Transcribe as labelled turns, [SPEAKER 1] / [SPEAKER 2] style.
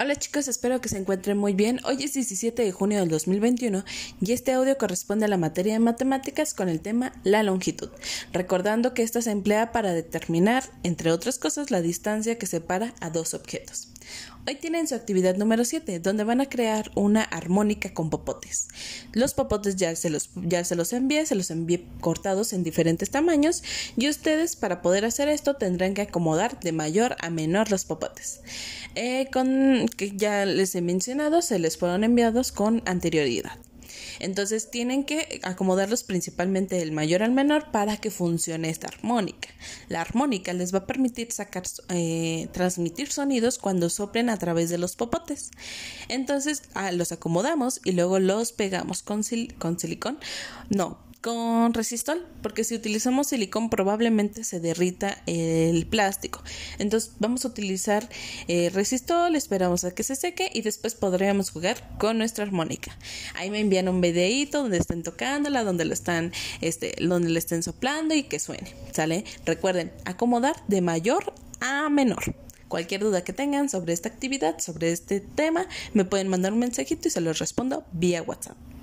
[SPEAKER 1] Hola chicos, espero que se encuentren muy bien. Hoy es 17 de junio del 2021 y este audio corresponde a la materia de matemáticas con el tema la longitud, recordando que esta se emplea para determinar, entre otras cosas, la distancia que separa a dos objetos. Hoy tienen su actividad número 7, donde van a crear una armónica con popotes. Los popotes ya se los, ya se los envié, se los envié cortados en diferentes tamaños y ustedes para poder hacer esto tendrán que acomodar de mayor a menor los popotes. Eh, que ya les he mencionado, se les fueron enviados con anterioridad. Entonces tienen que acomodarlos principalmente del mayor al menor para que funcione esta armónica. La armónica les va a permitir sacar, eh, transmitir sonidos cuando soplen a través de los popotes. Entonces ah, los acomodamos y luego los pegamos con, con silicón. No, con resistol, porque si utilizamos silicón probablemente se derrita el plástico. Entonces vamos a utilizar eh, resistol, esperamos a que se seque y después podríamos jugar con nuestra armónica. Ahí me envían un videito donde estén tocándola, donde lo están, este, donde le estén soplando y que suene. ¿Sale? Recuerden, acomodar de mayor a menor. Cualquier duda que tengan sobre esta actividad, sobre este tema, me pueden mandar un mensajito y se los respondo vía WhatsApp.